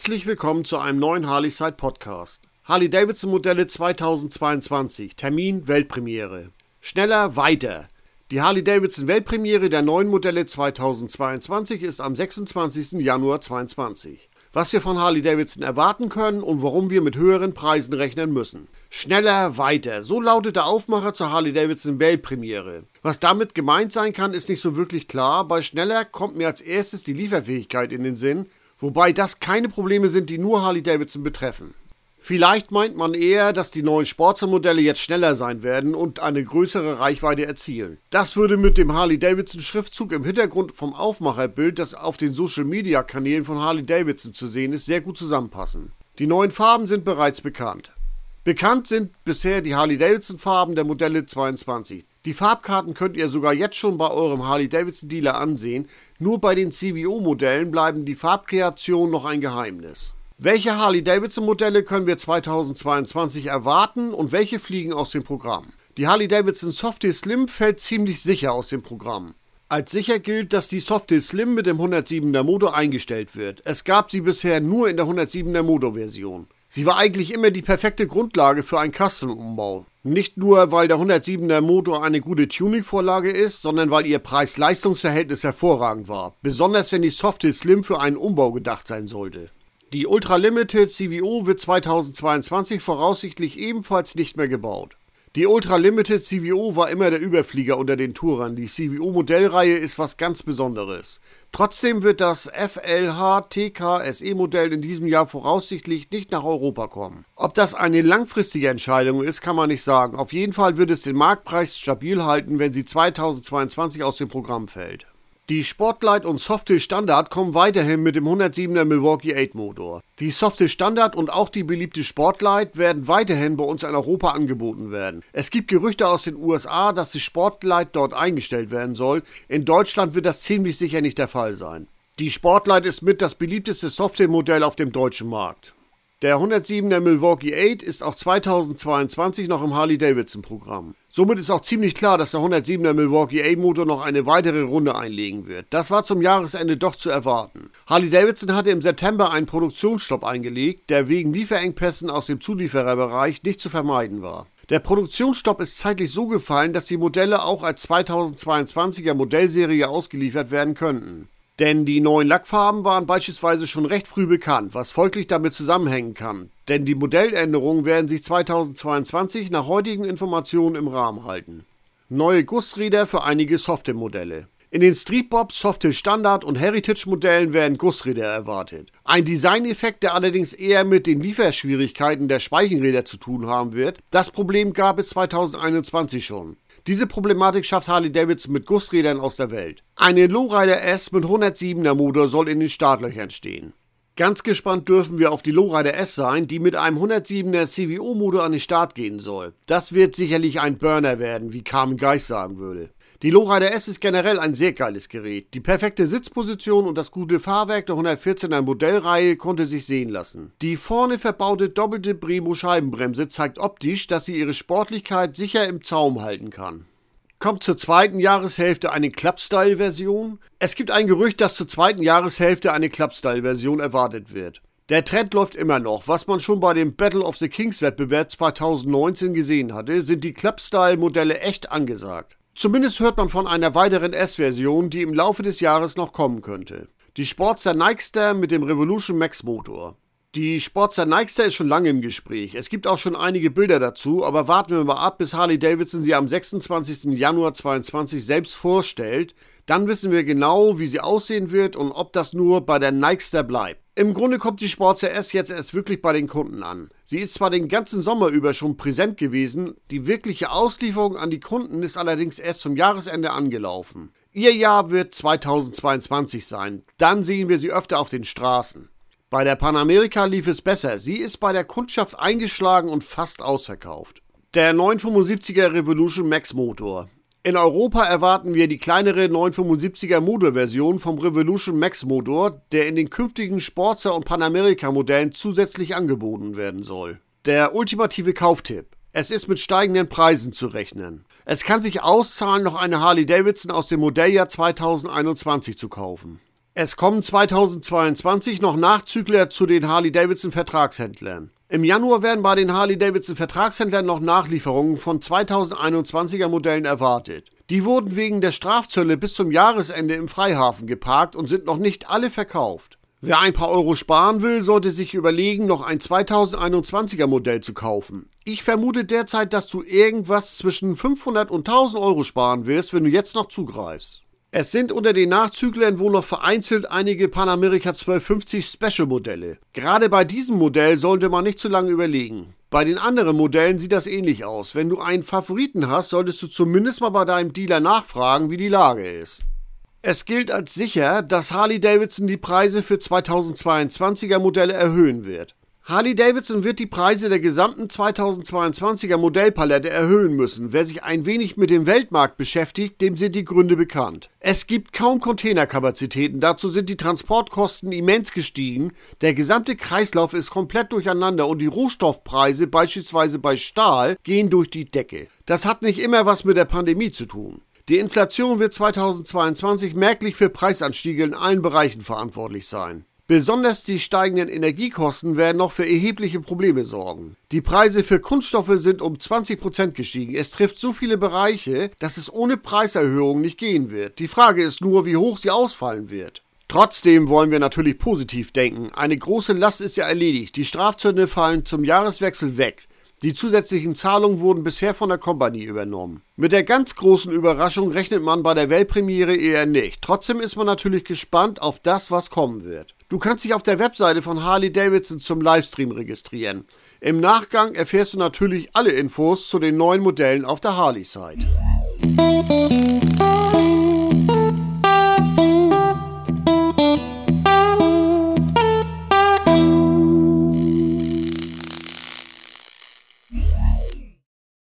Herzlich willkommen zu einem neuen Harley Side Podcast. Harley Davidson Modelle 2022, Termin Weltpremiere. Schneller, weiter. Die Harley Davidson Weltpremiere der neuen Modelle 2022 ist am 26. Januar 2022. Was wir von Harley Davidson erwarten können und warum wir mit höheren Preisen rechnen müssen. Schneller, weiter. So lautet der Aufmacher zur Harley Davidson Weltpremiere. Was damit gemeint sein kann, ist nicht so wirklich klar. Bei schneller kommt mir als erstes die Lieferfähigkeit in den Sinn, wobei das keine Probleme sind, die nur Harley Davidson betreffen. Vielleicht meint man eher, dass die neuen Sportster-Modelle jetzt schneller sein werden und eine größere Reichweite erzielen. Das würde mit dem Harley-Davidson-Schriftzug im Hintergrund vom Aufmacherbild, das auf den Social-Media-Kanälen von Harley-Davidson zu sehen ist, sehr gut zusammenpassen. Die neuen Farben sind bereits bekannt. Bekannt sind bisher die Harley-Davidson-Farben der Modelle 22. Die Farbkarten könnt ihr sogar jetzt schon bei eurem Harley-Davidson-Dealer ansehen. Nur bei den CVO-Modellen bleiben die Farbkreationen noch ein Geheimnis. Welche Harley-Davidson-Modelle können wir 2022 erwarten und welche fliegen aus dem Programm? Die Harley-Davidson Softail Slim fällt ziemlich sicher aus dem Programm. Als sicher gilt, dass die Softail Slim mit dem 107er Motor eingestellt wird. Es gab sie bisher nur in der 107er Motorversion. Sie war eigentlich immer die perfekte Grundlage für einen Custom-Umbau. Nicht nur, weil der 107er Motor eine gute Tuning-Vorlage ist, sondern weil ihr Preis-Leistungs-Verhältnis hervorragend war. Besonders wenn die Softail Slim für einen Umbau gedacht sein sollte. Die Ultra Limited CVO wird 2022 voraussichtlich ebenfalls nicht mehr gebaut. Die Ultra Limited CVO war immer der Überflieger unter den Tourern. Die CVO Modellreihe ist was ganz Besonderes. Trotzdem wird das FLH TK SE Modell in diesem Jahr voraussichtlich nicht nach Europa kommen. Ob das eine langfristige Entscheidung ist, kann man nicht sagen. Auf jeden Fall wird es den Marktpreis stabil halten, wenn sie 2022 aus dem Programm fällt. Die Sportlight und Softail Standard kommen weiterhin mit dem 107er Milwaukee 8 Motor. Die Softail Standard und auch die beliebte Sportlight werden weiterhin bei uns in Europa angeboten werden. Es gibt Gerüchte aus den USA, dass die Sportlight dort eingestellt werden soll. In Deutschland wird das ziemlich sicher nicht der Fall sein. Die Sportlight ist mit das beliebteste Softail-Modell auf dem deutschen Markt. Der 107er Milwaukee 8 ist auch 2022 noch im Harley-Davidson-Programm. Somit ist auch ziemlich klar, dass der 107er Milwaukee 8 Motor noch eine weitere Runde einlegen wird. Das war zum Jahresende doch zu erwarten. Harley-Davidson hatte im September einen Produktionsstopp eingelegt, der wegen Lieferengpässen aus dem Zuliefererbereich nicht zu vermeiden war. Der Produktionsstopp ist zeitlich so gefallen, dass die Modelle auch als 2022er Modellserie ausgeliefert werden könnten. Denn die neuen Lackfarben waren beispielsweise schon recht früh bekannt, was folglich damit zusammenhängen kann. Denn die Modelländerungen werden sich 2022 nach heutigen Informationen im Rahmen halten. Neue Gussräder für einige Software-Modelle. In den Streetbob, Softail Standard und Heritage Modellen werden Gussräder erwartet. Ein Designeffekt, der allerdings eher mit den Lieferschwierigkeiten der Speichenräder zu tun haben wird. Das Problem gab es 2021 schon. Diese Problematik schafft Harley Davidson mit Gussrädern aus der Welt. Eine Lowrider S mit 107er Motor soll in den Startlöchern stehen. Ganz gespannt dürfen wir auf die Lowrider S sein, die mit einem 107er CVO-Motor an den Start gehen soll. Das wird sicherlich ein Burner werden, wie Carmen Geist sagen würde. Die Lowrider S ist generell ein sehr geiles Gerät. Die perfekte Sitzposition und das gute Fahrwerk der 114er Modellreihe konnte sich sehen lassen. Die vorne verbaute doppelte Bremo Scheibenbremse zeigt optisch, dass sie ihre Sportlichkeit sicher im Zaum halten kann. Kommt zur zweiten Jahreshälfte eine Clubstyle-Version? Es gibt ein Gerücht, dass zur zweiten Jahreshälfte eine Clubstyle-Version erwartet wird. Der Trend läuft immer noch. Was man schon bei dem Battle of the Kings Wettbewerb 2019 gesehen hatte, sind die Clubstyle-Modelle echt angesagt. Zumindest hört man von einer weiteren S-Version, die im Laufe des Jahres noch kommen könnte. Die Sportster Nikester mit dem Revolution Max Motor. Die Sportster Nikester ist schon lange im Gespräch. Es gibt auch schon einige Bilder dazu, aber warten wir mal ab, bis Harley Davidson sie am 26. Januar 2022 selbst vorstellt. Dann wissen wir genau, wie sie aussehen wird und ob das nur bei der Nikester bleibt. Im Grunde kommt die Sportster S jetzt erst wirklich bei den Kunden an. Sie ist zwar den ganzen Sommer über schon präsent gewesen, die wirkliche Auslieferung an die Kunden ist allerdings erst zum Jahresende angelaufen. Ihr Jahr wird 2022 sein. Dann sehen wir sie öfter auf den Straßen. Bei der Panamerika lief es besser. Sie ist bei der Kundschaft eingeschlagen und fast ausverkauft. Der 975er Revolution Max Motor. In Europa erwarten wir die kleinere 975er Motorversion vom Revolution Max Motor, der in den künftigen Sportster und Panamerika Modellen zusätzlich angeboten werden soll. Der ultimative Kauftipp. Es ist mit steigenden Preisen zu rechnen. Es kann sich auszahlen, noch eine Harley Davidson aus dem Modelljahr 2021 zu kaufen. Es kommen 2022 noch Nachzügler zu den Harley-Davidson Vertragshändlern. Im Januar werden bei den Harley-Davidson Vertragshändlern noch Nachlieferungen von 2021er Modellen erwartet. Die wurden wegen der Strafzölle bis zum Jahresende im Freihafen geparkt und sind noch nicht alle verkauft. Wer ein paar Euro sparen will, sollte sich überlegen, noch ein 2021er Modell zu kaufen. Ich vermute derzeit, dass du irgendwas zwischen 500 und 1000 Euro sparen wirst, wenn du jetzt noch zugreifst. Es sind unter den Nachzüglern wohl noch vereinzelt einige Panamerika 1250 Special Modelle. Gerade bei diesem Modell sollte man nicht zu lange überlegen. Bei den anderen Modellen sieht das ähnlich aus. Wenn du einen Favoriten hast, solltest du zumindest mal bei deinem Dealer nachfragen, wie die Lage ist. Es gilt als sicher, dass Harley Davidson die Preise für 2022er Modelle erhöhen wird. Harley Davidson wird die Preise der gesamten 2022er Modellpalette erhöhen müssen. Wer sich ein wenig mit dem Weltmarkt beschäftigt, dem sind die Gründe bekannt. Es gibt kaum Containerkapazitäten, dazu sind die Transportkosten immens gestiegen, der gesamte Kreislauf ist komplett durcheinander und die Rohstoffpreise, beispielsweise bei Stahl, gehen durch die Decke. Das hat nicht immer was mit der Pandemie zu tun. Die Inflation wird 2022 merklich für Preisanstiege in allen Bereichen verantwortlich sein. Besonders die steigenden Energiekosten werden noch für erhebliche Probleme sorgen. Die Preise für Kunststoffe sind um 20% gestiegen. Es trifft so viele Bereiche, dass es ohne Preiserhöhung nicht gehen wird. Die Frage ist nur, wie hoch sie ausfallen wird. Trotzdem wollen wir natürlich positiv denken. Eine große Last ist ja erledigt. Die Strafzölle fallen zum Jahreswechsel weg. Die zusätzlichen Zahlungen wurden bisher von der Company übernommen. Mit der ganz großen Überraschung rechnet man bei der Weltpremiere eher nicht. Trotzdem ist man natürlich gespannt auf das, was kommen wird. Du kannst dich auf der Webseite von Harley Davidson zum Livestream registrieren. Im Nachgang erfährst du natürlich alle Infos zu den neuen Modellen auf der Harley-Site.